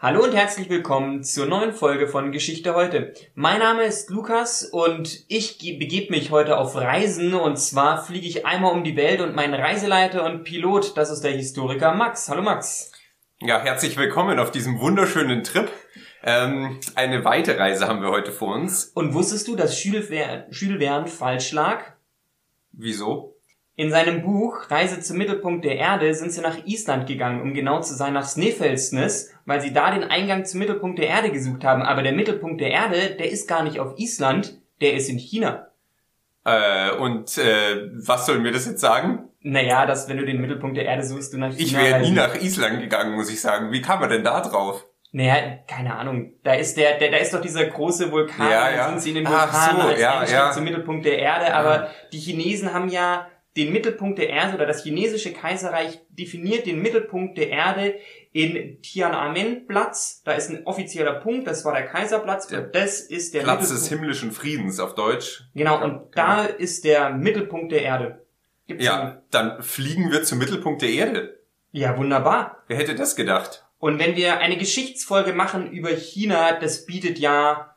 Hallo und herzlich willkommen zur neuen Folge von Geschichte heute. Mein Name ist Lukas und ich begebe mich heute auf Reisen und zwar fliege ich einmal um die Welt und mein Reiseleiter und Pilot, das ist der Historiker Max. Hallo Max. Ja, herzlich willkommen auf diesem wunderschönen Trip. Ähm, eine weite Reise haben wir heute vor uns. Und wusstest du, dass Jules Verne falsch lag? Wieso? In seinem Buch Reise zum Mittelpunkt der Erde sind sie nach Island gegangen, um genau zu sein nach Snæfellsnes, weil sie da den Eingang zum Mittelpunkt der Erde gesucht haben. Aber der Mittelpunkt der Erde, der ist gar nicht auf Island, der ist in China. Äh, und äh, was soll mir das jetzt sagen? Naja, dass wenn du den Mittelpunkt der Erde suchst, du nach China... Ich wäre nie nach Island gegangen, muss ich sagen. Wie kam man denn da drauf? Naja, keine Ahnung. Da ist der, der da ist doch dieser große Vulkan, ja, ja. ja. sind sie in den Vulkan Ach so, als ja, ja. zum Mittelpunkt der Erde, aber die Chinesen haben ja den Mittelpunkt der Erde oder das chinesische Kaiserreich definiert den Mittelpunkt der Erde in Tiananmen-Platz. Da ist ein offizieller Punkt, das war der Kaiserplatz Der und das ist der Platz Mittelpunkt. des himmlischen Friedens auf Deutsch. Genau, und Ja, da genau. ist der Mittelpunkt der Erde. Gibt's einen- Ja, dann fliegen wir zum Mittelpunkt der Erde. Ja, wunderbar. Wer hätte das gedacht? Und wenn wir eine Geschichtsfolge machen über China, das bietet ja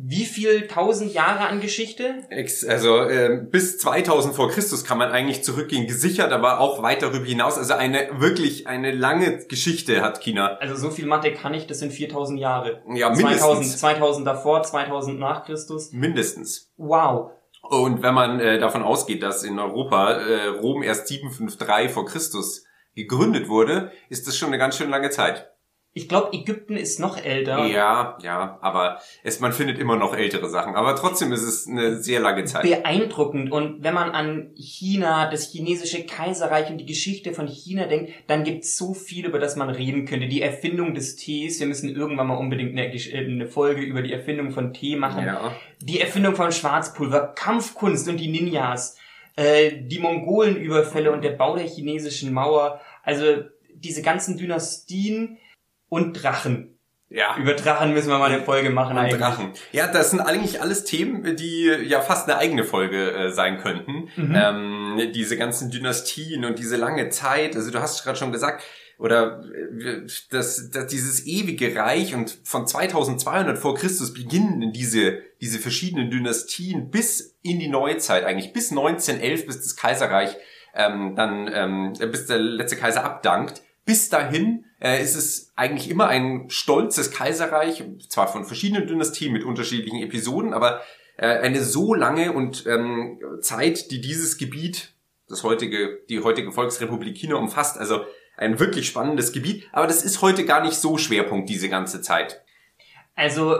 wie viel tausend Jahre an Geschichte? Also äh, bis 2000 vor Christus kann man eigentlich zurückgehen, gesichert, aber auch weit darüber hinaus. Also eine wirklich eine lange Geschichte hat China. Also so viel Mathe kann ich, das sind 4000 Jahre. Ja, 2000, mindestens. 2000 davor, 2000 nach Christus. Mindestens. Wow. Und wenn man äh, davon ausgeht, dass in Europa äh, Rom erst 753 vor Christus gegründet wurde, ist das schon eine ganz schön lange Zeit. Ich glaube, Ägypten ist noch älter. Ja, ja, aber es, man findet immer noch ältere Sachen. Aber trotzdem ist es eine sehr lange Zeit. Beeindruckend. Und wenn man an China, das chinesische Kaiserreich und die Geschichte von China denkt, dann gibt es so viel, über das man reden könnte. Die Erfindung des Tees. Wir müssen irgendwann mal unbedingt eine, äh, eine Folge über die Erfindung von Tee machen. Ja. Die Erfindung von Schwarzpulver, Kampfkunst und die Ninjas, äh, die Mongolenüberfälle und der Bau der chinesischen Mauer. Also diese ganzen Dynastien und Drachen. Ja. Über Drachen müssen wir mal eine Folge machen Und eigentlich. Drachen. Ja, das sind eigentlich alles Themen, die ja fast eine eigene Folge äh, sein könnten. Mhm. Ähm, diese ganzen Dynastien und diese lange Zeit. Also du hast gerade schon gesagt, oder äh, das, das, dieses ewige Reich und von 2200 vor Christus beginnen diese, diese verschiedenen Dynastien bis in die Neuzeit eigentlich, bis 1911, bis das Kaiserreich ähm, dann, ähm, bis der letzte Kaiser abdankt. Bis dahin äh, ist es eigentlich immer ein stolzes Kaiserreich, zwar von verschiedenen Dynastien mit unterschiedlichen Episoden, aber äh, eine so lange und ähm, Zeit, die dieses Gebiet, das heutige, die heutige Volksrepublik China umfasst, also ein wirklich spannendes Gebiet, aber das ist heute gar nicht so Schwerpunkt, diese ganze Zeit. Also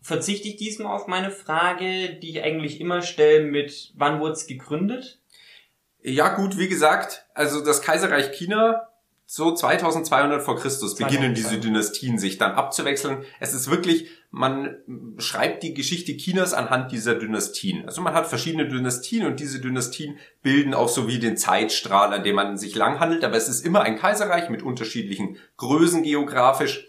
verzichte ich diesmal auf meine Frage, die ich eigentlich immer stelle mit wann wurde es gegründet? Ja gut, wie gesagt, also das Kaiserreich China, so 2200 vor Christus beginnen 2200. diese Dynastien sich dann abzuwechseln. Es ist wirklich, man schreibt die Geschichte Chinas anhand dieser Dynastien. Also man hat verschiedene Dynastien und diese Dynastien bilden auch so wie den Zeitstrahl, an dem man sich langhandelt, aber es ist immer ein Kaiserreich mit unterschiedlichen Größen geografisch.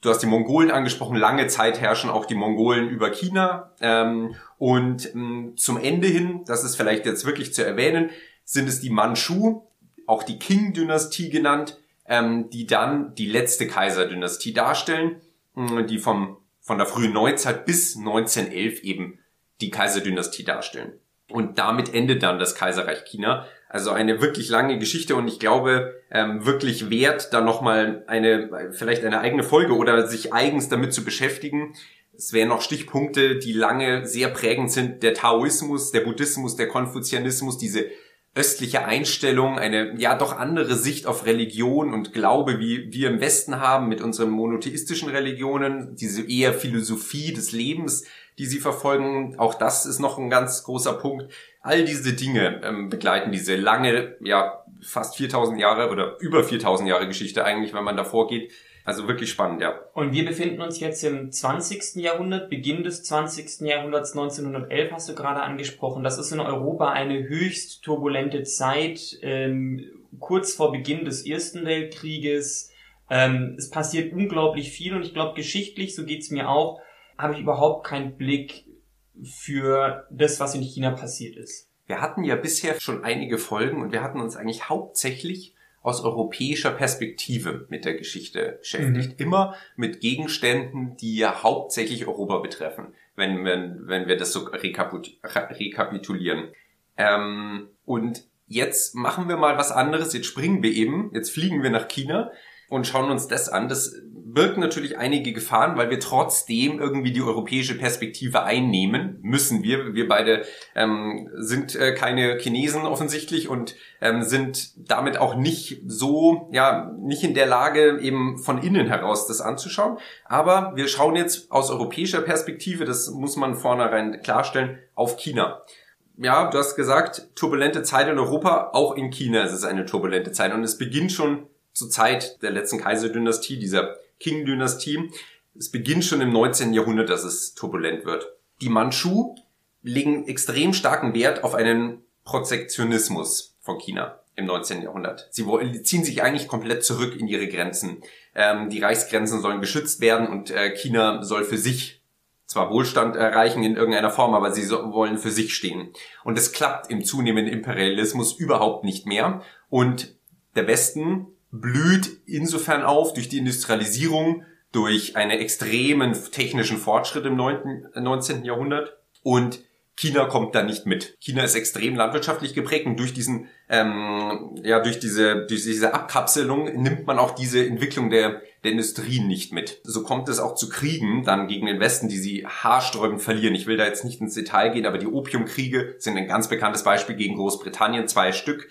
Du hast die Mongolen angesprochen, lange Zeit herrschen auch die Mongolen über China. Ähm, und mh, zum Ende hin, das ist vielleicht jetzt wirklich zu erwähnen, sind es die Manchu, auch die Qing-Dynastie genannt, ähm, die dann die letzte Kaiserdynastie darstellen, mh, die vom, von der frühen Neuzeit bis 1911 eben die Kaiserdynastie darstellen. Und damit endet dann das Kaiserreich China. Also eine wirklich lange Geschichte und ich glaube, ähm, wirklich wert, da nochmal eine, vielleicht eine eigene Folge oder sich eigens damit zu beschäftigen. Es wären noch Stichpunkte, die lange sehr prägend sind. Der Taoismus, der Buddhismus, der Konfuzianismus, diese östliche Einstellung, eine ja doch andere Sicht auf Religion und Glaube, wie wir im Westen haben mit unseren monotheistischen Religionen, diese eher Philosophie des Lebens, die sie verfolgen. Auch das ist noch ein ganz großer Punkt. All diese Dinge ähm, begleiten diese lange, ja fast 4000 Jahre oder über 4000 Jahre Geschichte eigentlich, wenn man davor geht. Also wirklich spannend, ja. Und wir befinden uns jetzt im 20. Jahrhundert, Beginn des 20. Jahrhunderts 1911 hast du gerade angesprochen. Das ist in Europa eine höchst turbulente Zeit, ähm, kurz vor Beginn des Ersten Weltkrieges. Ähm, es passiert unglaublich viel und ich glaube geschichtlich, so geht's mir auch, habe ich überhaupt keinen Blick für das, was in China passiert ist. Wir hatten ja bisher schon einige Folgen und wir hatten uns eigentlich hauptsächlich aus europäischer Perspektive mit der Geschichte beschäftigt. Mhm. Immer mit Gegenständen, die ja hauptsächlich Europa betreffen, wenn, wenn, wenn wir das so rekapitulieren. Ähm, und jetzt machen wir mal was anderes. Jetzt springen wir eben, jetzt fliegen wir nach China und schauen uns das an. Das birgt natürlich einige Gefahren, weil wir trotzdem irgendwie die europäische Perspektive einnehmen müssen. Wir, wir beide ähm, sind äh, keine Chinesen offensichtlich und ähm, sind damit auch nicht so, ja, nicht in der Lage, eben von innen heraus das anzuschauen. Aber wir schauen jetzt aus europäischer Perspektive, das muss man vornherein klarstellen, auf China ja, du hast gesagt, turbulente Zeit in Europa, auch in China ist es eine turbulente Zeit. Und es beginnt schon zur Zeit der letzten Kaiserdynastie, dieser Qing-Dynastie. Es beginnt schon im 19. Jahrhundert, dass es turbulent wird. Die Manchu legen extrem starken Wert auf einen Protektionismus von China im 19. Jahrhundert. Sie ziehen sich eigentlich komplett zurück in ihre Grenzen. Ähm, die Reichsgrenzen sollen geschützt werden und äh, China soll für sich zwar Wohlstand erreichen in irgendeiner Form, aber sie so, wollen für sich stehen. Und es klappt im zunehmenden Imperialismus überhaupt nicht mehr. Und der Westen blüht insofern auf durch die Industrialisierung, durch einen extremen technischen Fortschritt im 19. Jahrhundert und China kommt da nicht mit. China ist extrem landwirtschaftlich geprägt und durch diesen, ähm, ja, durch diese, durch diese Abkapselung nimmt man auch diese Entwicklung der, der Industrie nicht mit. So kommt es auch zu Kriegen dann gegen den Westen, die sie haarsträubend verlieren. Ich will da jetzt nicht ins Detail gehen, aber die Opiumkriege sind ein ganz bekanntes Beispiel gegen Großbritannien, zwei Stück.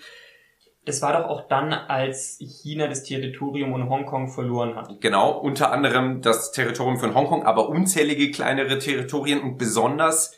Das war doch auch dann, als China das Territorium in Hongkong verloren hat. Genau, unter anderem das Territorium von Hongkong, aber unzählige kleinere Territorien und besonders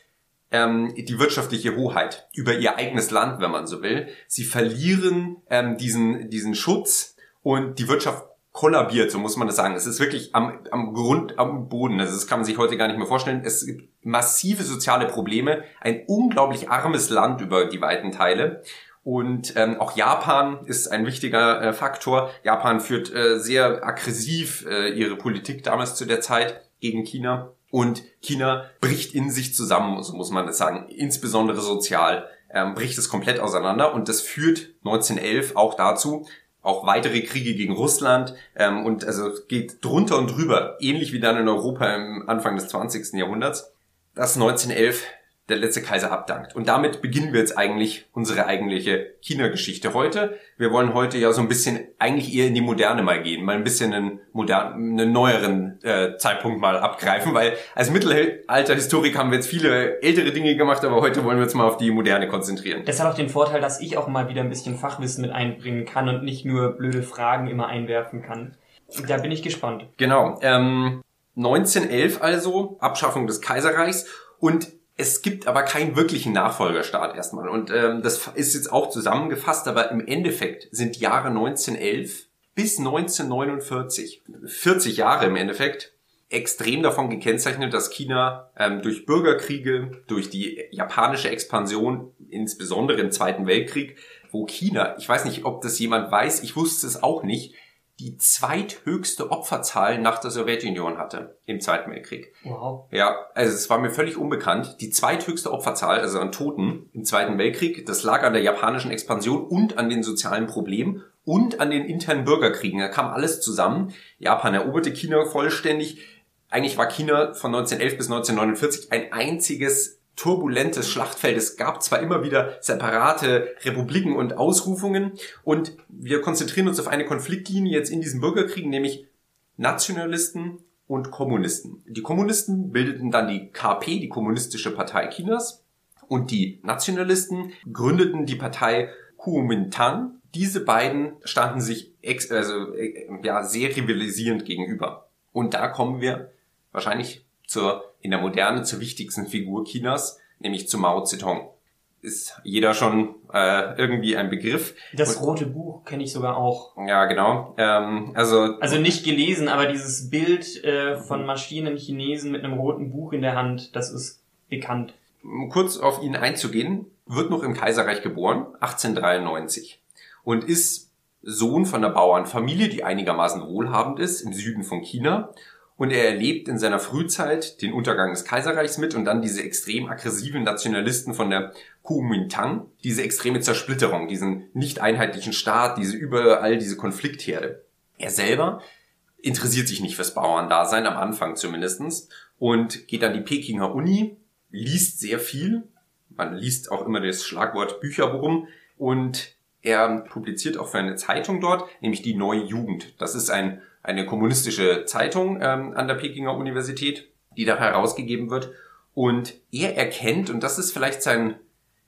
ähm, die wirtschaftliche Hoheit über ihr eigenes Land, wenn man so will. Sie verlieren ähm, diesen, diesen Schutz und die Wirtschaft kollabiert, so muss man das sagen. Es ist wirklich am, am Grund, am Boden. Das kann man sich heute gar nicht mehr vorstellen. Es gibt massive soziale Probleme, ein unglaublich armes Land über die weiten Teile. Und ähm, auch Japan ist ein wichtiger äh, Faktor. Japan führt äh, sehr aggressiv äh, ihre Politik damals zu der Zeit gegen China. Und China bricht in sich zusammen, so muss man das sagen, insbesondere sozial ähm, bricht es komplett auseinander. Und das führt 1911 auch dazu, auch weitere Kriege gegen Russland ähm, und also geht drunter und drüber, ähnlich wie dann in Europa im Anfang des 20. Jahrhunderts, dass 1911 der letzte Kaiser abdankt. Und damit beginnen wir jetzt eigentlich unsere eigentliche China-Geschichte heute. Wir wollen heute ja so ein bisschen eigentlich eher in die Moderne mal gehen, mal ein bisschen einen, modernen, einen neueren äh, Zeitpunkt mal abgreifen, weil als Mittelalter-Historiker haben wir jetzt viele ältere Dinge gemacht, aber heute wollen wir uns mal auf die Moderne konzentrieren. Das hat auch den Vorteil, dass ich auch mal wieder ein bisschen Fachwissen mit einbringen kann und nicht nur blöde Fragen immer einwerfen kann. Da bin ich gespannt. Genau. Ähm, 1911 also, Abschaffung des Kaiserreichs und es gibt aber keinen wirklichen Nachfolgerstaat erstmal. Und ähm, das ist jetzt auch zusammengefasst, aber im Endeffekt sind Jahre 1911 bis 1949, 40 Jahre im Endeffekt, extrem davon gekennzeichnet, dass China ähm, durch Bürgerkriege, durch die japanische Expansion, insbesondere im Zweiten Weltkrieg, wo China, ich weiß nicht, ob das jemand weiß, ich wusste es auch nicht, die zweithöchste Opferzahl nach der Sowjetunion hatte im Zweiten Weltkrieg. Wow. Ja, also es war mir völlig unbekannt. Die zweithöchste Opferzahl, also an Toten im Zweiten Weltkrieg, das lag an der japanischen Expansion und an den sozialen Problemen und an den internen Bürgerkriegen. Da kam alles zusammen. Japan eroberte China vollständig. Eigentlich war China von 1911 bis 1949 ein einziges turbulentes Schlachtfeld. Es gab zwar immer wieder separate Republiken und Ausrufungen und wir konzentrieren uns auf eine Konfliktlinie jetzt in diesem Bürgerkrieg, nämlich Nationalisten und Kommunisten. Die Kommunisten bildeten dann die KP, die Kommunistische Partei Chinas, und die Nationalisten gründeten die Partei Kuomintang. Diese beiden standen sich ex also, äh, ja, sehr rivalisierend gegenüber. Und da kommen wir wahrscheinlich zur, in der Moderne zur wichtigsten Figur Chinas, nämlich zu Mao Zedong. Ist jeder schon äh, irgendwie ein Begriff. Das Und, rote Buch kenne ich sogar auch. Ja, genau. Ähm, also, also nicht gelesen, aber dieses Bild äh, von Maschinen Chinesen mit einem roten Buch in der Hand, das ist bekannt. Um kurz auf ihn einzugehen, wird noch im Kaiserreich geboren, 1893. Und ist Sohn von einer Bauernfamilie, die einigermaßen wohlhabend ist, im Süden von China Und er erlebt in seiner Frühzeit den Untergang des Kaiserreichs mit und dann diese extrem aggressiven Nationalisten von der Kuomintang, diese extreme Zersplitterung, diesen nicht einheitlichen Staat, diese überall diese Konfliktherde. Er selber interessiert sich nicht fürs Bauerndasein, am Anfang zumindestens und geht an die Pekinger Uni, liest sehr viel, man liest auch immer das Schlagwort Bücherwurm und er publiziert auch für eine Zeitung dort, nämlich die Neue Jugend. Das ist ein eine kommunistische Zeitung ähm, an der Pekinger Universität, die da herausgegeben wird. Und er erkennt, und das ist vielleicht sein,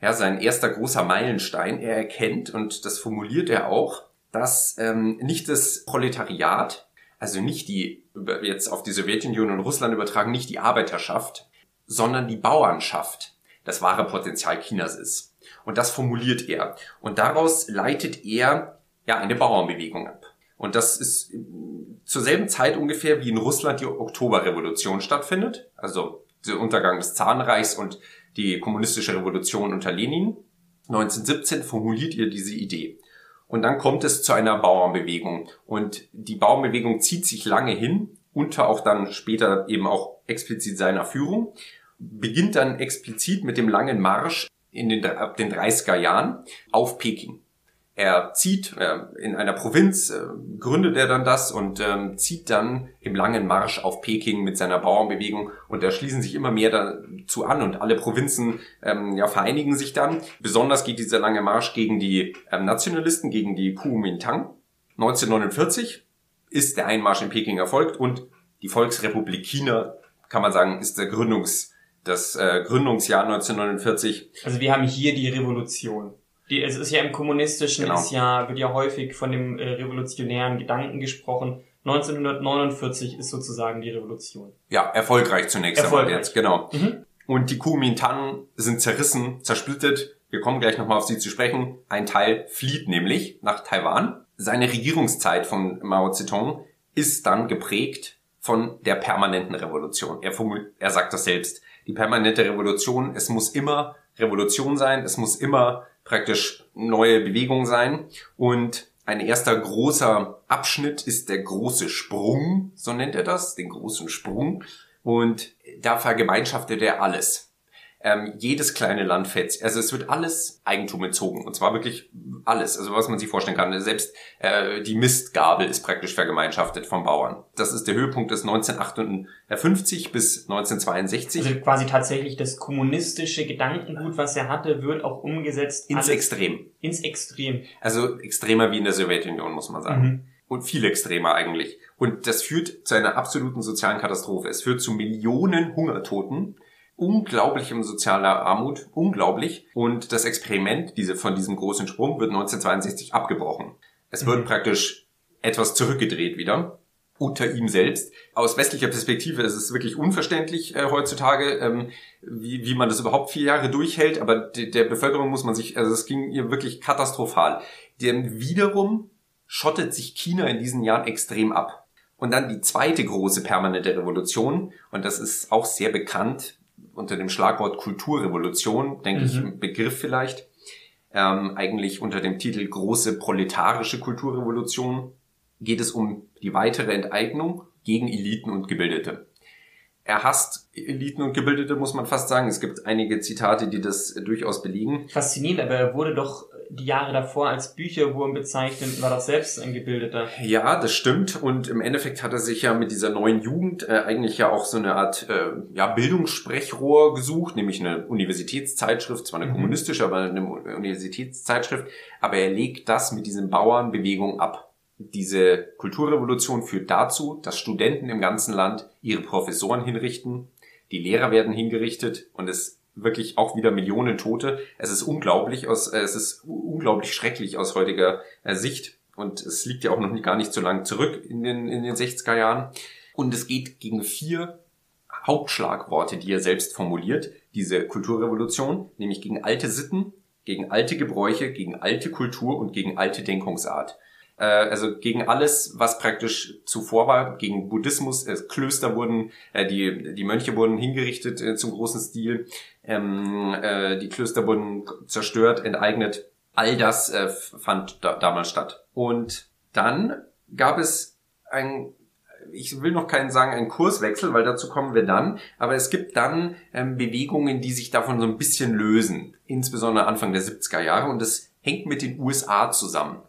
ja, sein erster großer Meilenstein, er erkennt, und das formuliert er auch, dass ähm, nicht das Proletariat, also nicht die, jetzt auf die Sowjetunion und Russland übertragen, nicht die Arbeiterschaft, sondern die Bauernschaft das wahre Potenzial Chinas ist. Und das formuliert er. Und daraus leitet er ja eine Bauernbewegung ab. Und das ist zur selben Zeit ungefähr, wie in Russland die Oktoberrevolution stattfindet, also der Untergang des Zahnreichs und die kommunistische Revolution unter Lenin. 1917 formuliert ihr diese Idee. Und dann kommt es zu einer Bauernbewegung. Und die Bauernbewegung zieht sich lange hin, unter auch dann später eben auch explizit seiner Führung, beginnt dann explizit mit dem langen Marsch in den, ab den 30er Jahren auf Peking. Er zieht äh, in einer Provinz, äh, gründet er dann das und ähm, zieht dann im langen Marsch auf Peking mit seiner Bauernbewegung und da schließen sich immer mehr dazu an und alle Provinzen ähm, ja, vereinigen sich dann. Besonders geht dieser lange Marsch gegen die ähm, Nationalisten, gegen die Kuomintang. 1949 ist der Einmarsch in Peking erfolgt und die Volksrepublik China, kann man sagen, ist der Gründungs, das äh, Gründungsjahr 1949. Also wir haben hier die Revolution. Die, es ist ja im kommunistischen, genau. ist ja, wird ja häufig von dem äh, revolutionären Gedanken gesprochen. 1949 ist sozusagen die Revolution. Ja, erfolgreich zunächst erfolgreich. einmal jetzt, genau. Mhm. Und die Kuomintang sind zerrissen, zersplittet. Wir kommen gleich nochmal auf sie zu sprechen. Ein Teil flieht nämlich nach Taiwan. Seine Regierungszeit von Mao Zedong ist dann geprägt von der permanenten Revolution. Er, er sagt das selbst. Die permanente Revolution, es muss immer Revolution sein, es muss immer praktisch neue Bewegung sein. Und ein erster großer Abschnitt ist der große Sprung, so nennt er das, den großen Sprung. Und da vergemeinschaftet er alles ähm, jedes kleine Land fetzt. Also es wird alles Eigentum entzogen. Und zwar wirklich alles. Also was man sich vorstellen kann. Selbst äh, die Mistgabel ist praktisch vergemeinschaftet vom Bauern. Das ist der Höhepunkt des 1958 bis 1962. Also quasi tatsächlich das kommunistische Gedankengut, was er hatte, wird auch umgesetzt. Ins Extrem. Ins Extrem. Also extremer wie in der Sowjetunion, muss man sagen. Mhm. Und viel extremer eigentlich. Und das führt zu einer absoluten sozialen Katastrophe. Es führt zu Millionen Hungertoten unglaublichem sozialer Armut, unglaublich. Und das Experiment diese, von diesem großen Sprung wird 1962 abgebrochen. Es wird mhm. praktisch etwas zurückgedreht wieder unter ihm selbst. Aus westlicher Perspektive ist es wirklich unverständlich äh, heutzutage, ähm, wie, wie man das überhaupt vier Jahre durchhält. Aber de, der Bevölkerung muss man sich, also es ging ihr wirklich katastrophal. Denn wiederum schottet sich China in diesen Jahren extrem ab. Und dann die zweite große permanente Revolution, und das ist auch sehr bekannt, unter dem Schlagwort Kulturrevolution, denke mhm. ich, ein Begriff vielleicht, ähm, eigentlich unter dem Titel große proletarische Kulturrevolution geht es um die weitere Enteignung gegen Eliten und Gebildete. Er hasst Eliten und Gebildete, muss man fast sagen. Es gibt einige Zitate, die das durchaus belegen. Faszinierend, aber er wurde doch die Jahre davor als Bücherwurm bezeichnet, war doch selbst ein Gebildeter. Ja, das stimmt. Und im Endeffekt hat er sich ja mit dieser neuen Jugend äh, eigentlich ja auch so eine Art äh, ja, Bildungssprechrohr gesucht, nämlich eine Universitätszeitschrift, zwar eine mhm. kommunistische, aber eine Universitätszeitschrift. Aber er legt das mit diesen Bauernbewegungen ab. Diese Kulturrevolution führt dazu, dass Studenten im ganzen Land ihre Professoren hinrichten, die Lehrer werden hingerichtet und es wirklich auch wieder Millionen Tote. Es ist unglaublich aus, äh, es ist unglaublich schrecklich aus heutiger äh, Sicht. Und es liegt ja auch noch gar nicht so lang zurück in den, in den 60er Jahren. Und es geht gegen vier Hauptschlagworte, die er selbst formuliert, diese Kulturrevolution, nämlich gegen alte Sitten, gegen alte Gebräuche, gegen alte Kultur und gegen alte Denkungsart. Äh, also gegen alles, was praktisch zuvor war, gegen Buddhismus, äh, Klöster wurden, äh, die, die Mönche wurden hingerichtet äh, zum großen Stil, ähm, äh, die Klöster wurden zerstört, enteignet. All das äh, fand da, damals statt. Und dann gab es ein ich will noch keinen sagen, einen Kurswechsel, weil dazu kommen wir dann, aber es gibt dann ähm, Bewegungen, die sich davon so ein bisschen lösen, insbesondere Anfang der 70er Jahre und das hängt mit den USA zusammen.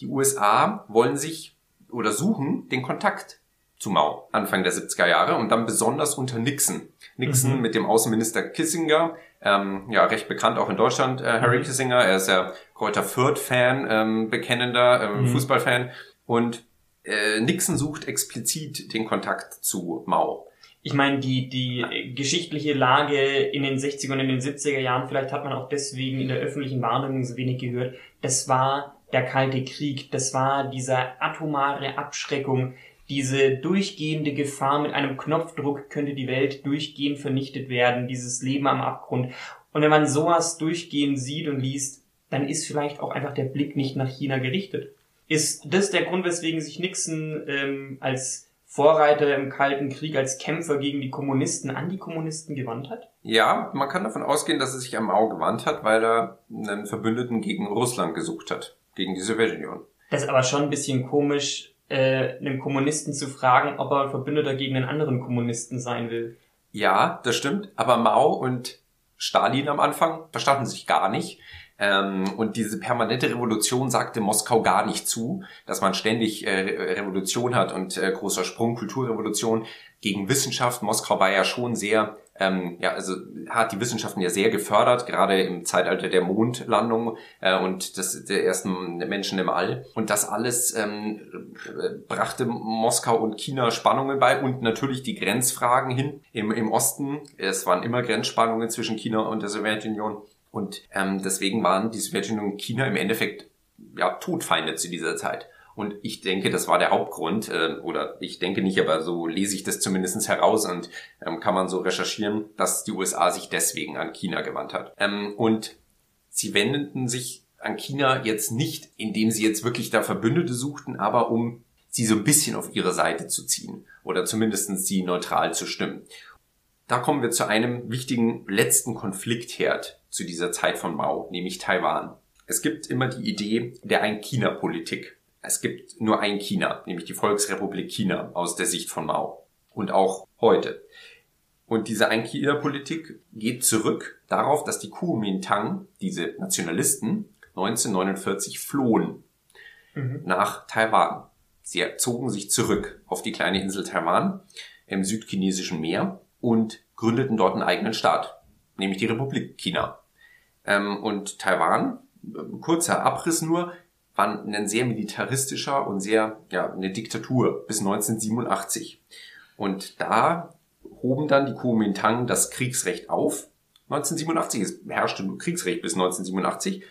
Die USA wollen sich oder suchen den Kontakt zu Mao Anfang der 70er Jahre und dann besonders unter Nixon. Nixon mhm. mit dem Außenminister Kissinger, ähm, ja recht bekannt auch in Deutschland, äh, Harry mhm. Kissinger, er ist ja Kräuter Fürth-Fan, ähm, bekennender ähm, mhm. Fußballfan und äh, Nixon sucht explizit den Kontakt zu Mao. Ich meine, die, die geschichtliche Lage in den 60er und in den 70er Jahren, vielleicht hat man auch deswegen in der öffentlichen Wahrnehmung so wenig gehört, das war der Kalte Krieg, das war diese atomare Abschreckung, diese durchgehende Gefahr mit einem Knopfdruck könnte die Welt durchgehend vernichtet werden, dieses Leben am Abgrund. Und wenn man sowas durchgehend sieht und liest, dann ist vielleicht auch einfach der Blick nicht nach China gerichtet. Ist das der Grund, weswegen sich Nixon ähm, als Vorreiter im Kalten Krieg, als Kämpfer gegen die Kommunisten an die Kommunisten gewandt hat? Ja, man kann davon ausgehen, dass er sich am Mao gewandt hat, weil er einen Verbündeten gegen Russland gesucht hat, gegen die Sowjetunion. Das ist aber schon ein bisschen komisch, äh, einem Kommunisten zu fragen, ob er ein Verbündeter gegen einen anderen Kommunisten sein will. Ja, das stimmt. Aber Mao und Stalin am Anfang verstanden sich gar nicht. Ähm, und diese permanente Revolution sagte Moskau gar nicht zu, dass man ständig äh, Revolution hat und äh, großer Sprung, Kulturrevolution gegen Wissenschaft. Moskau war ja schon sehr ähm, ja, also hat die Wissenschaften ja sehr gefördert, gerade im Zeitalter der Mondlandung äh, und des, der ersten Menschen im All. Und das alles ähm, brachte Moskau und China Spannungen bei und natürlich die Grenzfragen hin im, im Osten. Es waren immer Grenzspannungen zwischen China und der Sowjetunion. Und ähm, deswegen waren die Sowjetunion und China im Endeffekt ja Todfeinde zu dieser Zeit. Und ich denke, das war der Hauptgrund, äh, oder ich denke nicht, aber so lese ich das zumindest heraus und ähm, kann man so recherchieren, dass die USA sich deswegen an China gewandt hat. Ähm, und sie wendeten sich an China jetzt nicht, indem sie jetzt wirklich da Verbündete suchten, aber um sie so ein bisschen auf ihre Seite zu ziehen oder zumindest sie neutral zu stimmen. Da kommen wir zu einem wichtigen letzten Konfliktherd zu dieser Zeit von Mao, nämlich Taiwan. Es gibt immer die Idee der Ein-China-Politik es gibt nur ein China, nämlich die Volksrepublik China aus der Sicht von Mao. Und auch heute. Und diese Ein-China-Politik geht zurück darauf, dass die Kuomintang, diese Nationalisten, 1949 flohen mhm. nach Taiwan. Sie zogen sich zurück auf die kleine Insel Taiwan im südchinesischen Meer und gründeten dort einen eigenen Staat, nämlich die Republik China. Ähm, und Taiwan, kurzer Abriss nur, war ein sehr militaristischer und sehr, ja, eine Diktatur bis 1987. Und da hoben dann die Kuomintang das Kriegsrecht auf. 1987 es herrschte Kriegsrecht bis 1987.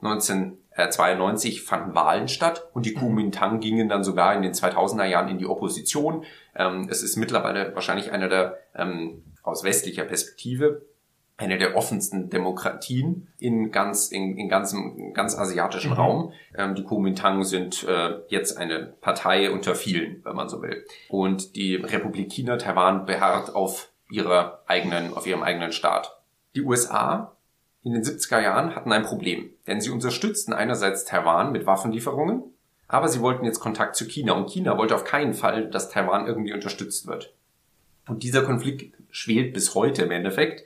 1992 fanden Wahlen statt und die Kuomintang gingen dann sogar in den 2000er Jahren in die Opposition. Ähm, es ist mittlerweile wahrscheinlich einer der ähm, aus westlicher Perspektive eine der offensten Demokratien in ganz in, in ganzem ganz asiatischen mhm. Raum. Ähm, die Kuomintang sind äh, jetzt eine Partei unter vielen, wenn man so will. Und die Republik China Taiwan beharrt auf ihrer eigenen auf ihrem eigenen Staat. Die USA in den 70er Jahren hatten ein Problem, denn sie unterstützten einerseits Taiwan mit Waffenlieferungen, aber sie wollten jetzt Kontakt zu China und China wollte auf keinen Fall, dass Taiwan irgendwie unterstützt wird. Und dieser Konflikt schwelt bis heute im Endeffekt.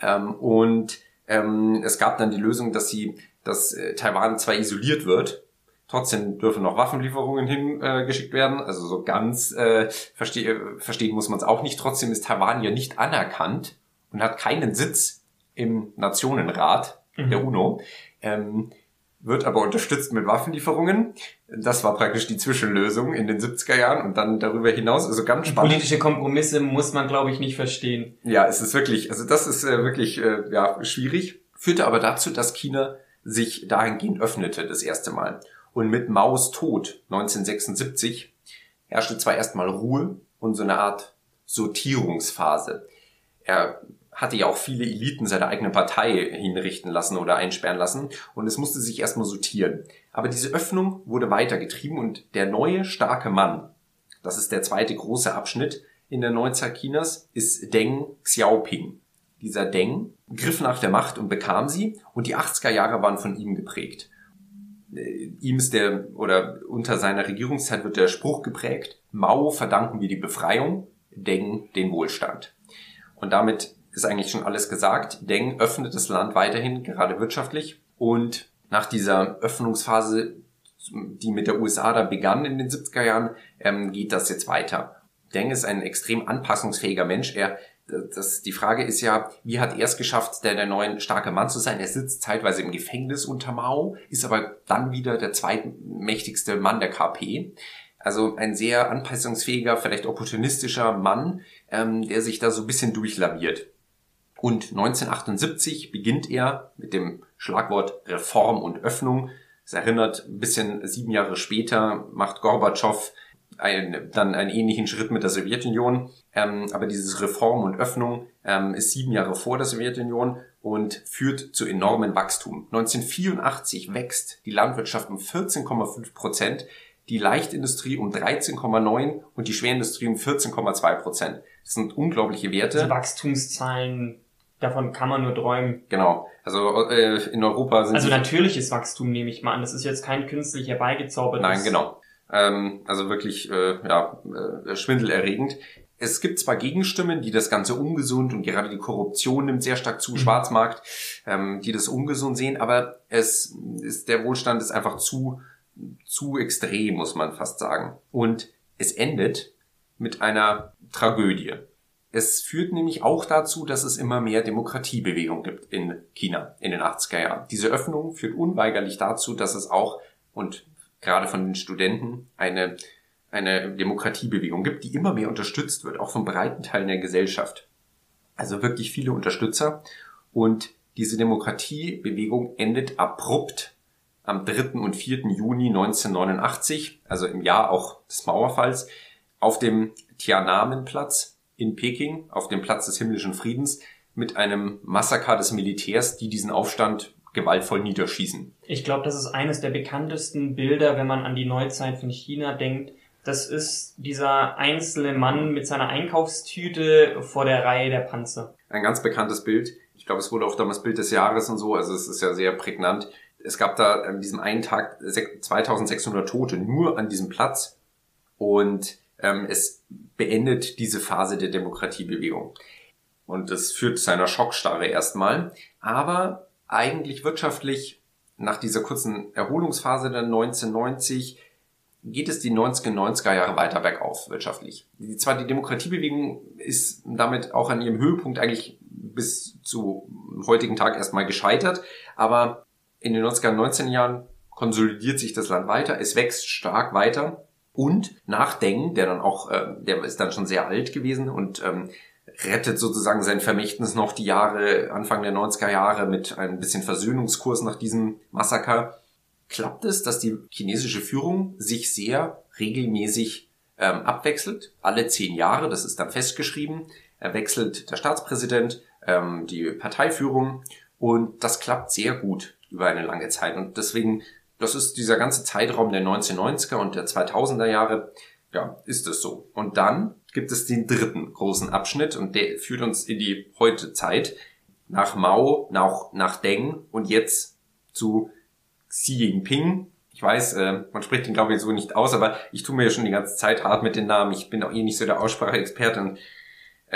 Ähm, und ähm, es gab dann die Lösung, dass sie, dass äh, Taiwan zwar isoliert wird, trotzdem dürfen noch Waffenlieferungen hingeschickt äh, werden. Also so ganz äh, verste verstehen muss man es auch nicht. Trotzdem ist Taiwan ja nicht anerkannt und hat keinen Sitz im Nationenrat mhm. der UNO. Ähm, wird aber unterstützt mit Waffenlieferungen. Das war praktisch die Zwischenlösung in den 70er Jahren und dann darüber hinaus, also ganz spannend. Politische Kompromisse muss man, glaube ich, nicht verstehen. Ja, es ist wirklich, also das ist äh, wirklich äh, ja, schwierig, führte aber dazu, dass China sich dahingehend öffnete das erste Mal. Und mit Maos Tod 1976 herrschte zwar erstmal Ruhe und so eine Art Sortierungsphase. Er hatte ja auch viele Eliten seiner eigenen Partei hinrichten lassen oder einsperren lassen und es musste sich erstmal sortieren. Aber diese Öffnung wurde weitergetrieben und der neue starke Mann, das ist der zweite große Abschnitt in der Neuzeit Chinas, ist Deng Xiaoping. Dieser Deng griff nach der Macht und bekam sie und die 80er Jahre waren von ihm geprägt. äh, ihm ist der, oder unter seiner Regierungszeit wird der Spruch geprägt, Mao verdanken wir die Befreiung, Deng den Wohlstand. Und damit ist eigentlich schon alles gesagt. Deng öffnet das Land weiterhin, gerade wirtschaftlich. Und nach dieser Öffnungsphase, die mit der USA da begann in den 70er Jahren, ähm, geht das jetzt weiter. Deng ist ein extrem anpassungsfähiger Mensch. Er das, die Frage ist ja, wie hat er es geschafft, der, der neue starke Mann zu sein? Er sitzt zeitweise im Gefängnis unter Mao, ist aber dann wieder der zweitmächtigste Mann der KP. Also ein sehr anpassungsfähiger, vielleicht opportunistischer Mann, ähm, der sich da so ein bisschen durchlaviert. Und 1978 beginnt er mit dem Schlagwort Reform und Öffnung. Es erinnert ein bisschen sieben Jahre später, macht Gorbatschow ein, dann einen ähnlichen Schritt mit der Sowjetunion. Ähm, aber dieses Reform und Öffnung ähm, ist sieben Jahre vor der Sowjetunion und führt zu enormem Wachstum. 1984 wächst die Landwirtschaft um 14,5 Prozent, die Leichtindustrie um 13,9 und die Schwerindustrie um 14,2 Prozent. Das sind unglaubliche Werte. Die Wachstumszahlen, davon kann man nur träumen. Genau. Also äh, in Europa sind Also natürliches Wachstum nehme ich mal an. Das ist jetzt kein künstlich herbeigezaubertes. Nein, genau. Ähm, also wirklich äh, ja, äh, schwindelerregend. Es gibt zwar Gegenstimmen, die das Ganze ungesund und gerade die Korruption nimmt sehr stark zu, mhm. Schwarzmarkt, ähm, die das ungesund sehen, aber es ist, der Wohlstand ist einfach zu, zu extrem, muss man fast sagen. Und es endet mit einer Tragödie. Es führt nämlich auch dazu, dass es immer mehr Demokratiebewegung gibt in China in den 80er Jahren. Diese Öffnung führt unweigerlich dazu, dass es auch, und gerade von den Studenten eine, eine Demokratiebewegung gibt, die immer mehr unterstützt wird, auch von breiten Teilen der Gesellschaft. Also wirklich viele Unterstützer. Und diese Demokratiebewegung endet abrupt am 3. und 4. Juni 1989, also im Jahr auch des Mauerfalls, auf dem Tiananmen-Platz in Peking, auf dem Platz des himmlischen Friedens, mit einem Massaker des Militärs, die diesen Aufstand gewaltvoll niederschießen. Ich glaube, das ist eines der bekanntesten Bilder, wenn man an die Neuzeit von China denkt. Das ist dieser einzelne Mann mit seiner Einkaufstüte vor der Reihe der Panzer. Ein ganz bekanntes Bild. Ich glaube, es wurde auch damals Bild des Jahres und so, also es ist ja sehr prägnant. Es gab da an diesem einen Tag 2600 Tote nur an diesem Platz und ähm, es beendet diese Phase der Demokratiebewegung. Und das führt zu einer Schockstarre erstmal. Aber eigentlich wirtschaftlich nach dieser kurzen Erholungsphase der 1990 geht es die 90er, 90er Jahre weiter bergauf wirtschaftlich. Zwar die Demokratiebewegung ist damit auch an ihrem Höhepunkt eigentlich bis zu heutigen Tag erstmal gescheitert, aber in den 90er, 19 Jahren konsolidiert sich das Land weiter, es wächst stark weiter und nach Deng, der dann auch, äh, der ist dann schon sehr alt gewesen und ähm, rettet sozusagen sein Vermächtnis noch die Jahre, Anfang der 90er Jahre mit ein bisschen Versöhnungskurs nach diesem Massaker. Klappt es, dass die chinesische Führung sich sehr regelmäßig ähm, abwechselt? Alle zehn Jahre, das ist dann festgeschrieben, wechselt der Staatspräsident, ähm, die Parteiführung und das klappt sehr gut über eine lange Zeit und deswegen, das ist dieser ganze Zeitraum der 1990er und der 2000er Jahre, ja, ist es so. Und dann gibt es den dritten großen Abschnitt und der führt uns in die heute Zeit nach Mao, nach, nach Deng und jetzt zu Xi Jinping. Ich weiß, äh, man spricht den glaube ich so nicht aus, aber ich tue mir ja schon die ganze Zeit hart mit den Namen. Ich bin auch eh nicht so der Ausspracheexperte und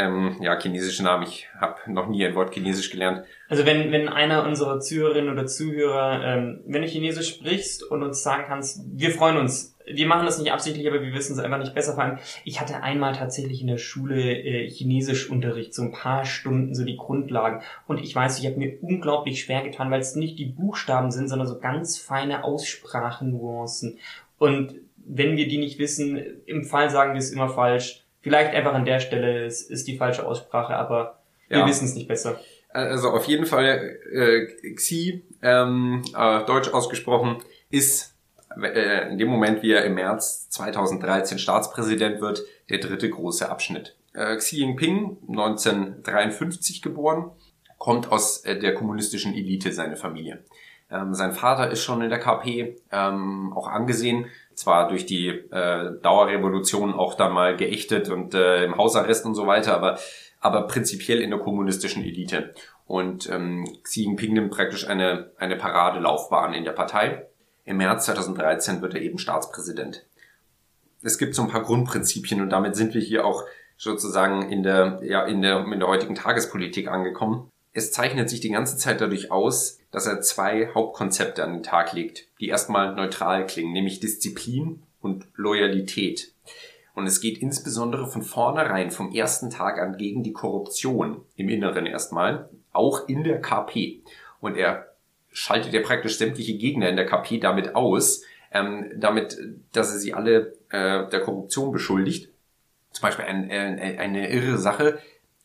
ähm, ja, chinesische Namen. Ich habe noch nie ein Wort Chinesisch gelernt. Also wenn, wenn einer unserer Zuhörerinnen oder Zuhörer, ähm, wenn du Chinesisch sprichst und uns sagen kannst, wir freuen uns. Wir machen das nicht absichtlich, aber wir wissen es einfach nicht besser. Vor allem, ich hatte einmal tatsächlich in der Schule äh, Chinesischunterricht, so ein paar Stunden, so die Grundlagen. Und ich weiß, ich habe mir unglaublich schwer getan, weil es nicht die Buchstaben sind, sondern so ganz feine Aussprachennuancen. Und wenn wir die nicht wissen, im Fall sagen wir es immer falsch Vielleicht einfach an der Stelle ist, ist die falsche Aussprache, aber wir ja. wissen es nicht besser. Also auf jeden Fall äh, Xi, ähm, äh, deutsch ausgesprochen, ist äh, in dem Moment, wie er im März 2013 Staatspräsident wird, der dritte große Abschnitt. Äh, Xi Jinping, 1953 geboren, kommt aus äh, der kommunistischen Elite, seine Familie. Ähm, sein Vater ist schon in der KP ähm, auch angesehen, zwar durch die äh, Dauerrevolution auch da mal geächtet und äh, im Hausarrest und so weiter, aber, aber prinzipiell in der kommunistischen Elite. Und ähm, Xi Jinping nimmt praktisch eine, eine Paradelaufbahn in der Partei. im März 2013 wird er eben Staatspräsident. Es gibt so ein paar Grundprinzipien und damit sind wir hier auch sozusagen in der, ja, in der, in der heutigen Tagespolitik angekommen. Es zeichnet sich die ganze Zeit dadurch aus, dass er zwei Hauptkonzepte an den Tag legt, die erstmal neutral klingen, nämlich Disziplin und Loyalität. Und es geht insbesondere von vornherein, vom ersten Tag an gegen die Korruption im Inneren erstmal, auch in der KP. Und er schaltet ja praktisch sämtliche Gegner in der KP damit aus, ähm, damit, dass er sie alle äh, der Korruption beschuldigt. Zum Beispiel ein, äh, eine irre Sache.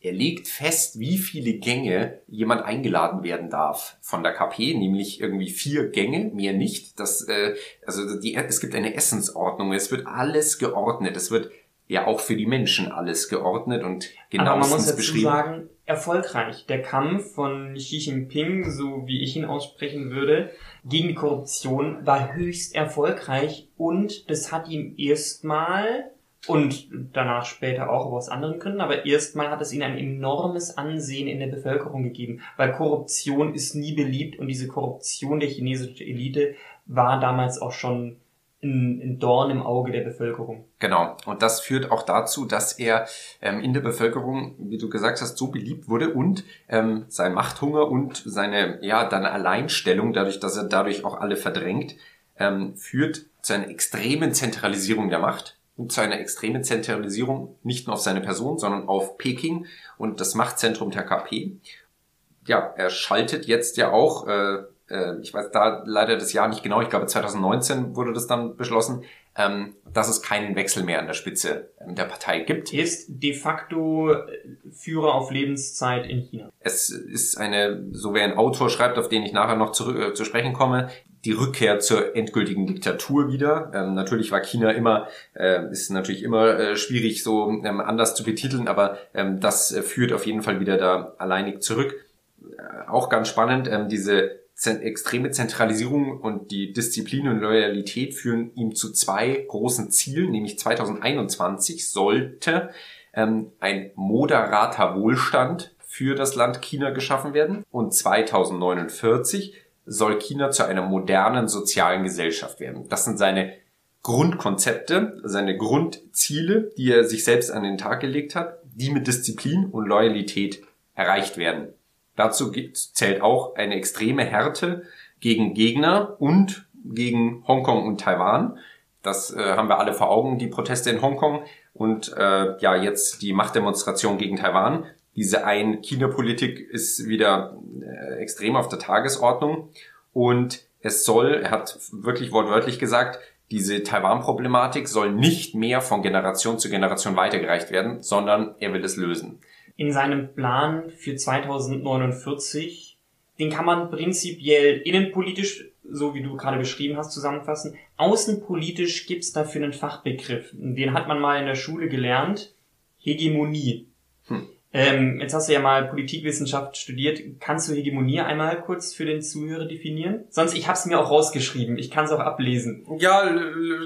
Er legt fest, wie viele Gänge jemand eingeladen werden darf von der KP, nämlich irgendwie vier Gänge, mehr nicht. Das, äh, also die, es gibt eine Essensordnung, es wird alles geordnet, es wird ja auch für die Menschen alles geordnet und genauestens Aber man muss dazu beschrieben. sagen, erfolgreich. Der Kampf von Xi Jinping, so wie ich ihn aussprechen würde, gegen die Korruption war höchst erfolgreich und das hat ihm erstmal und danach später auch aus anderen Gründen, aber erstmal hat es ihnen ein enormes Ansehen in der Bevölkerung gegeben, weil Korruption ist nie beliebt und diese Korruption der chinesischen Elite war damals auch schon ein, Dorn im Auge der Bevölkerung. Genau. Und das führt auch dazu, dass er ähm, in der Bevölkerung, wie du gesagt hast, so beliebt wurde und ähm, sein Machthunger und seine, ja, dann Alleinstellung, dadurch, dass er dadurch auch alle verdrängt, ähm, führt zu einer extremen Zentralisierung der Macht und zu einer extremen Zentralisierung nicht nur auf seine Person, sondern auf Peking und das Machtzentrum der KP. Ja, er schaltet jetzt ja auch, äh, äh, ich weiß da leider das Jahr nicht genau, ich glaube 2019 wurde das dann beschlossen, ähm, dass es keinen Wechsel mehr an der Spitze ähm, der Partei gibt. Ist de facto äh, Führer auf Lebenszeit in China. Es ist eine, so wie ein Autor schreibt, auf den ich nachher noch zurück, äh, zu sprechen komme, die Rückkehr zur endgültigen Diktatur wieder. Ähm, natürlich war China immer, äh, ist natürlich immer äh, schwierig so ähm, anders zu betiteln, aber ähm, das äh, führt auf jeden Fall wieder da alleinig zurück. Äh, auch ganz spannend, ähm, diese extreme Zentralisierung und die Disziplin und Loyalität führen ihm zu zwei großen Zielen, nämlich 2021 sollte ähm, ein moderater Wohlstand für das Land China geschaffen werden und 2049 soll China zu einer modernen sozialen Gesellschaft werden. Das sind seine Grundkonzepte, seine Grundziele, die er sich selbst an den Tag gelegt hat, die mit Disziplin und Loyalität erreicht werden. Dazu zählt auch eine extreme Härte gegen Gegner und gegen Hongkong und Taiwan. Das äh, haben wir alle vor Augen, die Proteste in Hongkong und äh, ja jetzt die Machtdemonstration gegen Taiwan. Diese Ein-China-Politik ist wieder äh, extrem auf der Tagesordnung und es soll, er hat wirklich wortwörtlich gesagt, diese Taiwan-Problematik soll nicht mehr von Generation zu Generation weitergereicht werden, sondern er will es lösen in seinem Plan für 2049, den kann man prinzipiell innenpolitisch, so wie du gerade beschrieben hast, zusammenfassen. Außenpolitisch gibt's dafür einen Fachbegriff. Den hat man mal in der Schule gelernt. Hegemonie. Hm. Ähm, jetzt hast du ja mal Politikwissenschaft studiert. Kannst du Hegemonie einmal kurz für den Zuhörer definieren? Sonst, ich habe es mir auch rausgeschrieben. Ich kann es auch ablesen. Ja,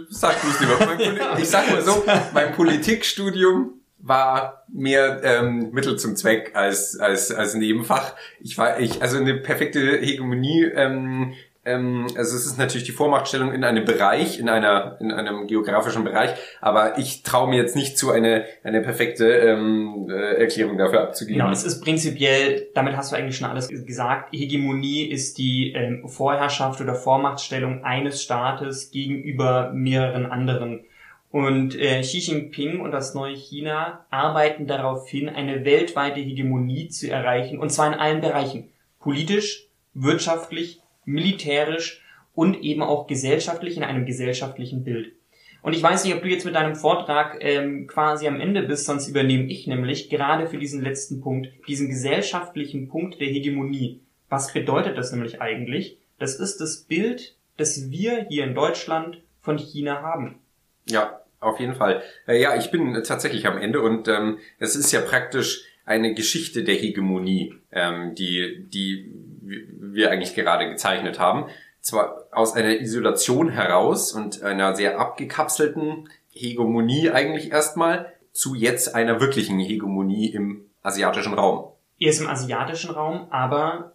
sag du es lieber. ich sag mal so, mein Politikstudium war mehr ähm, Mittel zum Zweck als als als Nebenfach. Ich war ich also eine perfekte Hegemonie. Ähm, ähm, also es ist natürlich die Vormachtstellung in einem Bereich, in einer in einem geografischen Bereich, aber ich traue mir jetzt nicht zu, eine eine perfekte ähm, äh, Erklärung dafür abzugeben. Genau, es ist prinzipiell, damit hast du eigentlich schon alles gesagt. Hegemonie ist die ähm, Vorherrschaft oder Vormachtstellung eines Staates gegenüber mehreren anderen und äh, Xi Jinping und das neue China arbeiten darauf hin, eine weltweite Hegemonie zu erreichen, und zwar in allen Bereichen. Politisch, wirtschaftlich, militärisch und eben auch gesellschaftlich in einem gesellschaftlichen Bild. Und ich weiß nicht, ob du jetzt mit deinem Vortrag ähm, quasi am Ende bist, sonst übernehme ich nämlich gerade für diesen letzten Punkt, diesen gesellschaftlichen Punkt der Hegemonie. Was bedeutet das nämlich eigentlich? Das ist das Bild, das wir hier in Deutschland von China haben. Ja, auf jeden Fall. Äh, ja, ich bin tatsächlich am Ende und ähm, es ist ja praktisch eine Geschichte der Hegemonie, ähm, die, die wir eigentlich gerade gezeichnet haben. Zwar aus einer Isolation heraus und einer sehr abgekapselten Hegemonie eigentlich erstmal zu jetzt einer wirklichen Hegemonie im asiatischen Raum. Erst im asiatischen Raum, aber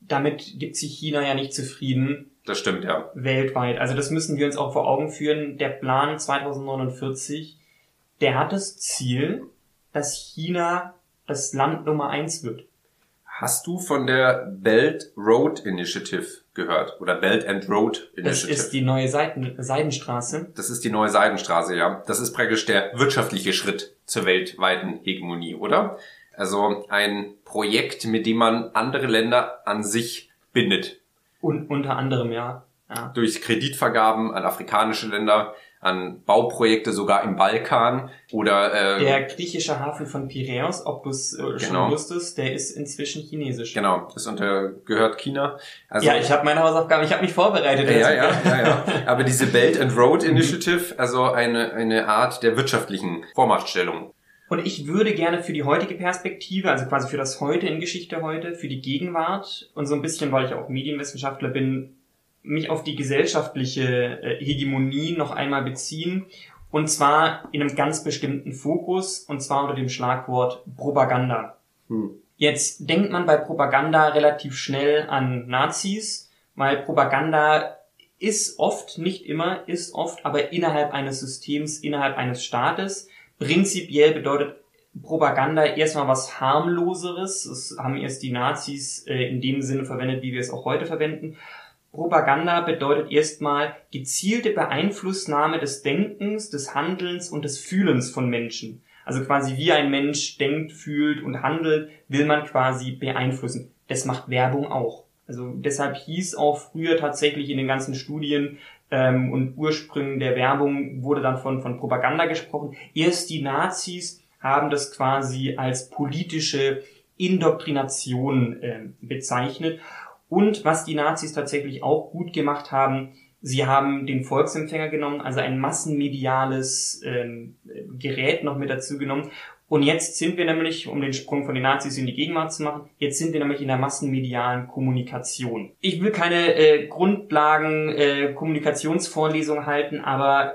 damit gibt sich China ja nicht zufrieden, Das stimmt, ja. Weltweit. Also das müssen wir uns auch vor Augen führen. Der Plan 2049, der hat das Ziel, dass China das Land Nummer eins wird. Hast du von der Belt Road Initiative gehört? Oder Belt and Road Initiative? Das ist die neue Seiden Seidenstraße. Das ist die neue Seidenstraße, ja. Das ist praktisch der wirtschaftliche Schritt zur weltweiten Hegemonie, oder? Also ein Projekt, mit dem man andere Länder an sich bindet. Und unter anderem, ja. ja. Durch Kreditvergaben an afrikanische Länder, an Bauprojekte sogar im Balkan oder äh, der griechische Hafen von Piräus, ob du es äh, schon genau. wusstest, der ist inzwischen chinesisch. Genau, das unter gehört China. Also, ja, ich habe meine Hausaufgaben, ich habe mich vorbereitet. Ja, ja, ja, ja. Aber diese Belt and Road Initiative, also eine eine Art der wirtschaftlichen Vormachtstellung. Und ich würde gerne für die heutige Perspektive, also quasi für das Heute in Geschichte heute, für die Gegenwart und so ein bisschen, weil ich auch Medienwissenschaftler bin, mich auf die gesellschaftliche äh, Hegemonie noch einmal beziehen. Und zwar in einem ganz bestimmten Fokus, und zwar unter dem Schlagwort Propaganda. Hm. Jetzt denkt man bei Propaganda relativ schnell an Nazis, weil Propaganda ist oft, nicht immer, ist oft, aber innerhalb eines Systems, innerhalb eines Staates. Prinzipiell bedeutet Propaganda erstmal was harmloseres. Das haben erst die Nazis äh, in dem Sinne verwendet, wie wir es auch heute verwenden. Propaganda bedeutet erstmal gezielte Beeinflussnahme des Denkens, des Handelns und des Fühlens von Menschen. Also quasi wie ein Mensch denkt, fühlt und handelt, will man quasi beeinflussen. Das macht Werbung auch. Also deshalb hieß auch früher tatsächlich in den ganzen Studien ähm, und Ursprüngen der Werbung wurde dann von, von Propaganda gesprochen. Erst die Nazis haben das quasi als politische Indoktrination äh, bezeichnet. Und was die Nazis tatsächlich auch gut gemacht haben, sie haben den Volksempfänger genommen, also ein massenmediales ähm, Gerät noch mit dazu genommen. Und jetzt sind wir nämlich, um den Sprung von den Nazis in die Gegenwart zu machen, jetzt sind wir nämlich in der massenmedialen Kommunikation. Ich will keine äh, Grundlagen äh, Kommunikationsvorlesung halten, aber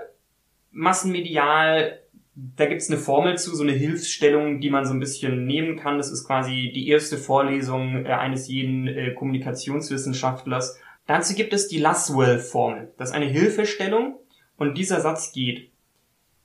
massenmedial da gibt's eine Formel zu, so eine Hilfsstellung, die man so ein bisschen nehmen kann. Das ist quasi die erste Vorlesung äh, eines jeden äh, Kommunikationswissenschaftlers. Dazu gibt es die Laswell-Formel. Das ist eine Hilfestellung und dieser Satz geht.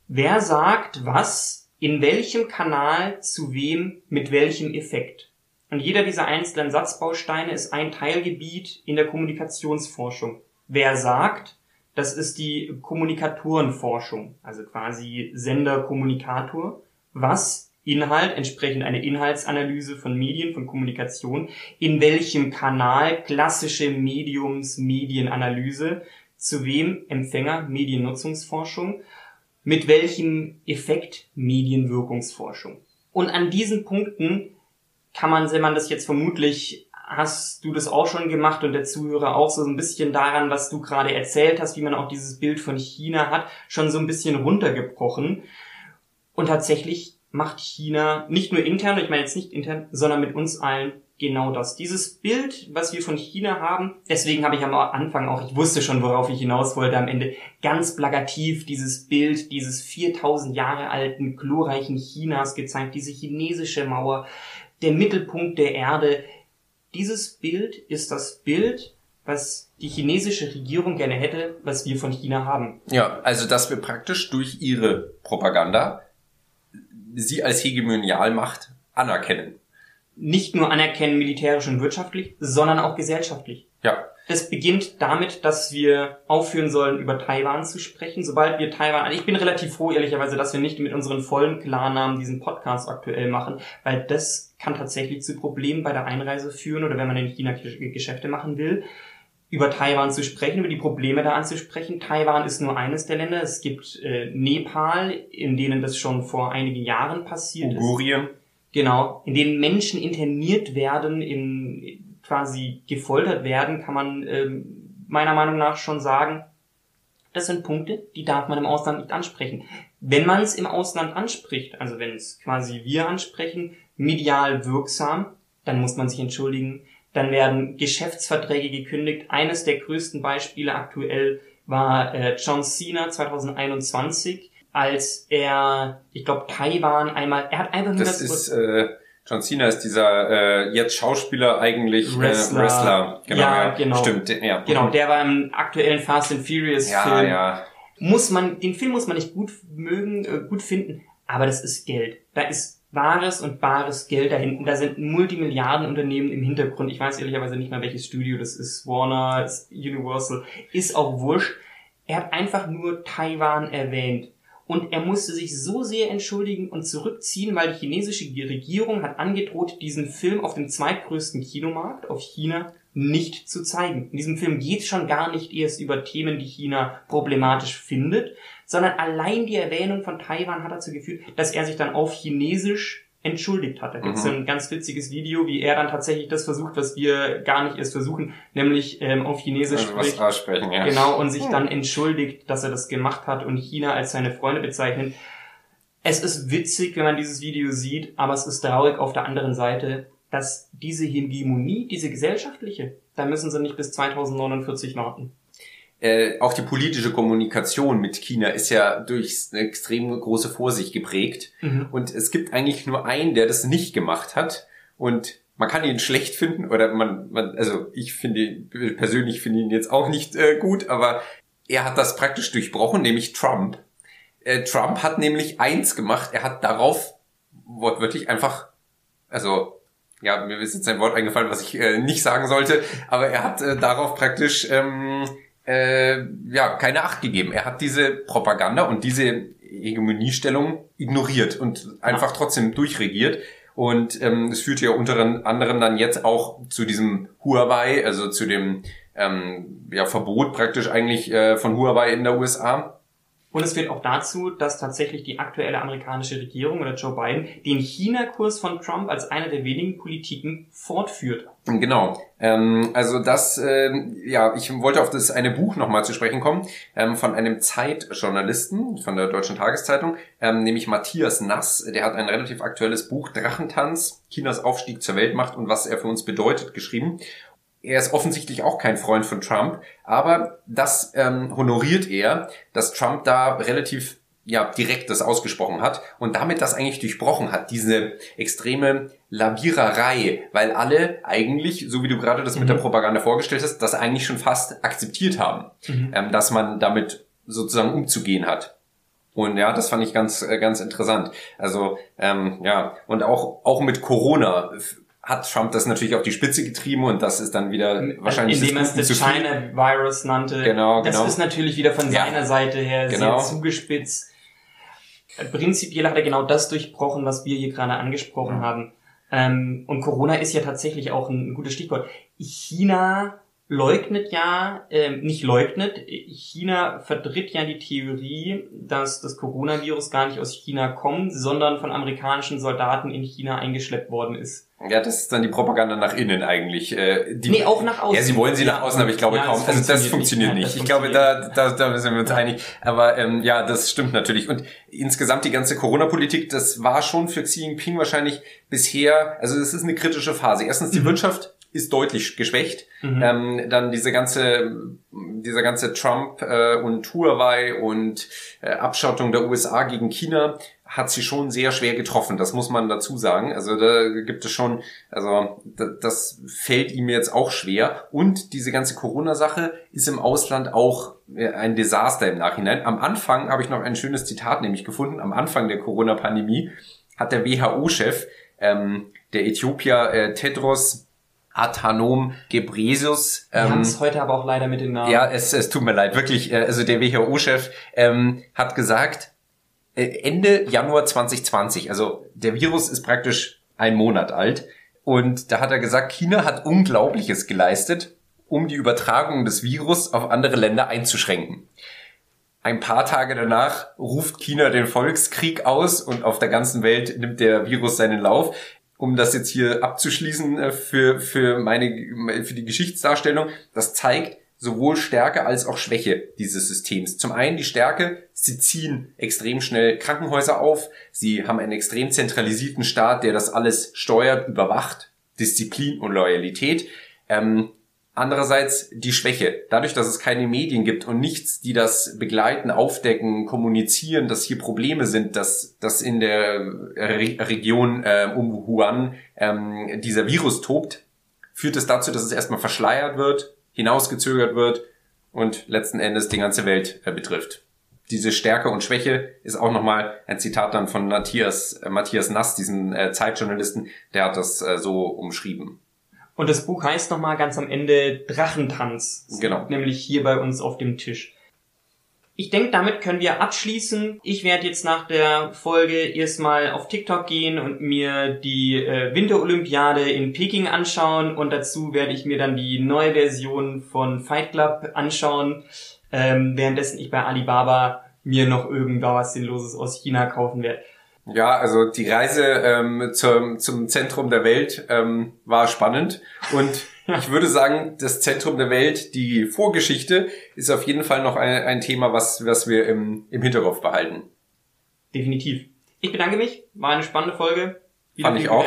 Wer sagt was, in welchem Kanal, zu wem, mit welchem Effekt? Und jeder dieser einzelnen Satzbausteine ist ein Teilgebiet in der Kommunikationsforschung. Wer sagt, das ist die Kommunikatorenforschung, also quasi Sender-Kommunikator, was Inhalt, entsprechend eine Inhaltsanalyse von Medien, von Kommunikation, in welchem Kanal klassische Mediums, Medienanalyse, zu wem Empfänger, Mediennutzungsforschung, mit welchem Effekt Medienwirkungsforschung. Und an diesen Punkten kann man, wenn man das jetzt vermutlich hast du das auch schon gemacht und der Zuhörer auch so ein bisschen daran, was du gerade erzählt hast, wie man auch dieses Bild von China hat, schon so ein bisschen runtergebrochen. Und tatsächlich macht China nicht nur intern, ich meine jetzt nicht intern, sondern mit uns allen genau das. Dieses Bild, was wir von China haben, deswegen habe ich am Anfang auch, ich wusste schon, worauf ich hinaus wollte, am Ende ganz plakativ dieses Bild dieses 4000 Jahre alten, glorreichen Chinas gezeigt, diese chinesische Mauer, der Mittelpunkt der Erde, dieses Bild ist das Bild, was die chinesische Regierung gerne hätte, was wir von China haben. Ja, also dass wir praktisch durch ihre Propaganda sie als Hegemonialmacht anerkennen. Nicht nur anerkennen militärisch und wirtschaftlich, sondern auch gesellschaftlich. Ja. Das beginnt damit, dass wir aufhören sollen, über Taiwan zu sprechen. Sobald wir Taiwan, also ich bin relativ froh, ehrlicherweise, dass wir nicht mit unseren vollen Klarnamen diesen Podcast aktuell machen, weil das kann tatsächlich zu Problemen bei der Einreise führen oder wenn man in China Geschäfte machen will über Taiwan zu sprechen, über die Probleme da anzusprechen. Taiwan ist nur eines der Länder. Es gibt äh, Nepal, in denen das schon vor einigen Jahren passiert Ugurien. ist. Genau, in denen Menschen interniert werden, in quasi gefoltert werden, kann man ähm, meiner Meinung nach schon sagen, das sind Punkte, die darf man im Ausland nicht ansprechen. Wenn man es im Ausland anspricht, also wenn es quasi wir ansprechen, medial wirksam, dann muss man sich entschuldigen. Dann werden Geschäftsverträge gekündigt. Eines der größten Beispiele aktuell war äh, John Cena 2021, als er, ich glaube, Taiwan einmal, er hat einfach nur das, das ist äh, John Cena ist dieser äh, jetzt Schauspieler eigentlich Wrestler. Äh, Wrestler. Genau, ja, ja, genau. Stimmt, ja. Genau, der war im aktuellen Fast and Furious ja, Film. Ja. Muss man, den Film muss man nicht gut mögen, äh, gut finden, aber das ist Geld. Da ist wahres und bares Geld da hinten. Da sind Multimilliardenunternehmen im Hintergrund. Ich weiß ehrlicherweise nicht mal, welches Studio das ist. Warner, ist Universal. Ist auch wurscht. Er hat einfach nur Taiwan erwähnt. Und er musste sich so sehr entschuldigen und zurückziehen, weil die chinesische Regierung hat angedroht, diesen Film auf dem zweitgrößten Kinomarkt, auf China, nicht zu zeigen. In diesem Film geht es schon gar nicht erst über Themen, die China problematisch findet, sondern allein die Erwähnung von Taiwan hat dazu geführt, dass er sich dann auf Chinesisch entschuldigt hat. Da gibt es mhm. ein ganz witziges Video, wie er dann tatsächlich das versucht, was wir gar nicht erst versuchen, nämlich ähm, auf Chinesisch also spricht. aussprechen, ja. Genau, und sich mhm. dann entschuldigt, dass er das gemacht hat und China als seine Freunde bezeichnet. Es ist witzig, wenn man dieses Video sieht, aber es ist traurig auf der anderen Seite, dass diese Hegemonie, diese gesellschaftliche, da müssen sie nicht bis 2049 warten. Äh, auch die politische Kommunikation mit China ist ja durch eine extrem große Vorsicht geprägt. Mhm. Und es gibt eigentlich nur einen, der das nicht gemacht hat. Und man kann ihn schlecht finden oder man, man also ich finde persönlich finde ihn jetzt auch nicht äh, gut, aber er hat das praktisch durchbrochen, nämlich Trump. Äh, Trump hat nämlich eins gemacht, er hat darauf wortwörtlich einfach, also ja, mir ist jetzt ein Wort eingefallen, was ich äh, nicht sagen sollte, aber er hat äh, darauf praktisch ähm, äh, ja keine Acht gegeben. Er hat diese Propaganda und diese Hegemoniestellung ignoriert und einfach trotzdem durchregiert. Und ähm, es führt ja unter anderem dann jetzt auch zu diesem Huawei, also zu dem ähm, ja, Verbot praktisch eigentlich äh, von Huawei in der USA. Und es führt auch dazu, dass tatsächlich die aktuelle amerikanische Regierung oder Joe Biden den China-Kurs von Trump als eine der wenigen Politiken fortführt. Genau. Ähm, also das, äh, ja, ich wollte auf das eine Buch nochmal zu sprechen kommen, ähm, von einem Zeitjournalisten von der Deutschen Tageszeitung, ähm, nämlich Matthias Nass. Der hat ein relativ aktuelles Buch, Drachentanz, Chinas Aufstieg zur Weltmacht und was er für uns bedeutet, geschrieben er ist offensichtlich auch kein Freund von Trump, aber das ähm, honoriert er, dass Trump da relativ ja direkt das ausgesprochen hat und damit das eigentlich durchbrochen hat, diese extreme Labiererei, weil alle eigentlich, so wie du gerade das mhm. mit der mhm. Propaganda vorgestellt hast, das eigentlich schon fast akzeptiert haben, mhm. ähm, dass man damit sozusagen umzugehen hat. Und ja, das fand ich ganz, äh, ganz interessant. Also ähm, ja, und auch auch mit Corona hat Trump das natürlich auf die Spitze getrieben und das ist dann wieder wahrscheinlich indem er es das China Virus nannte. Genau, das genau. ist natürlich wieder von ja. seiner Seite her genau. sehr zugespitzt. Prinzipiell hat er genau das durchbrochen, was wir hier gerade angesprochen ja. haben. Ähm, und Corona ist ja tatsächlich auch ein gutes Stichwort. China leugnet ja, äh, nicht leugnet, China vertritt ja die Theorie, dass das Coronavirus gar nicht aus China kommt, sondern von amerikanischen Soldaten in China eingeschleppt worden ist. Ja, das ist dann die Propaganda nach innen eigentlich. Äh, die, nee, auch nach außen. Ja, sie wollen sie nach außen, aber ich glaube ja, kaum. Also das funktioniert nicht. nicht. Ich glaube, da, da, da sind wir uns einig. Aber ähm, ja, das stimmt natürlich. Und insgesamt die ganze Corona-Politik, das war schon für Xi Jinping wahrscheinlich bisher, also es ist eine kritische Phase. Erstens die mhm. Wirtschaft ist deutlich geschwächt. Mhm. Ähm, dann diese ganze, dieser ganze Trump äh, und Huawei und äh, Abschottung der USA gegen China hat sie schon sehr schwer getroffen. Das muss man dazu sagen. Also da gibt es schon, also das fällt ihm jetzt auch schwer. Und diese ganze Corona-Sache ist im Ausland auch äh, ein Desaster im Nachhinein. Am Anfang habe ich noch ein schönes Zitat nämlich gefunden. Am Anfang der Corona-Pandemie hat der WHO-Chef, ähm, der Äthiopier äh, Tedros Adhanom Ghebreyesus. Ähm, Wir haben es heute aber auch leider mit den Namen. Ja, es, es tut mir leid, wirklich. Äh, also der WHO-Chef ähm, hat gesagt, Ende Januar 2020, also der Virus ist praktisch ein Monat alt. Und da hat er gesagt, China hat Unglaubliches geleistet, um die Übertragung des Virus auf andere Länder einzuschränken. Ein paar Tage danach ruft China den Volkskrieg aus und auf der ganzen Welt nimmt der Virus seinen Lauf um das jetzt hier abzuschließen äh, für, für meine, für die Geschichtsdarstellung, das zeigt sowohl Stärke als auch Schwäche dieses Systems. Zum einen die Stärke, sie ziehen extrem schnell Krankenhäuser auf, sie haben einen extrem zentralisierten Staat, der das alles steuert, überwacht, Disziplin und Loyalität. Ähm, Andererseits die Schwäche. Dadurch, dass es keine Medien gibt und nichts, die das begleiten, aufdecken, kommunizieren, dass hier Probleme sind, dass, dass in der Re Region äh, um Wuhan ähm, dieser Virus tobt, führt es dazu, dass es erstmal verschleiert wird, hinausgezögert wird und letzten Endes die ganze Welt äh, betrifft. Diese Stärke und Schwäche ist auch nochmal ein Zitat dann von Matthias, äh, Matthias Nass, diesen äh, Zeitjournalisten, der hat das so umschrieben. Und das Buch heißt nochmal ganz am Ende Drachentanz. Genau. Nämlich hier bei uns auf dem Tisch. Ich denke, damit können wir abschließen. Ich werde jetzt nach der Folge erstmal auf TikTok gehen und mir die äh, Winterolympiade in Peking anschauen und dazu werde ich mir dann die neue Version von Fight Club anschauen, ähm, währenddessen ich bei Alibaba mir noch irgendwas Sinnloses aus China kaufen werde. Ja, also die Reise ähm, zum, zum Zentrum der Welt ähm, war spannend und ich würde sagen, das Zentrum der Welt, die Vorgeschichte, ist auf jeden Fall noch ein, ein Thema, was, was wir im, im Hinterkopf behalten. Definitiv. Ich bedanke mich, war eine spannende Folge. Wieder Fand ich auch.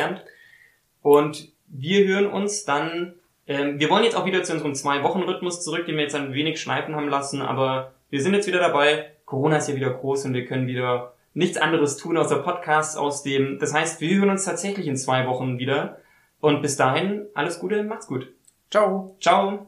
Und wir hören uns dann, ähm, wir wollen jetzt auch wieder zu unserem Zwei-Wochen-Rhythmus zurück, den wir jetzt ein wenig schleifen haben lassen, aber wir sind jetzt wieder dabei. Corona ist ja wieder groß und wir können wieder nichts anderes tun außer Podcasts aus dem. Das heißt, wir hören uns tatsächlich in zwei Wochen wieder. Und bis dahin, alles Gute, macht's gut. Ciao. Ciao.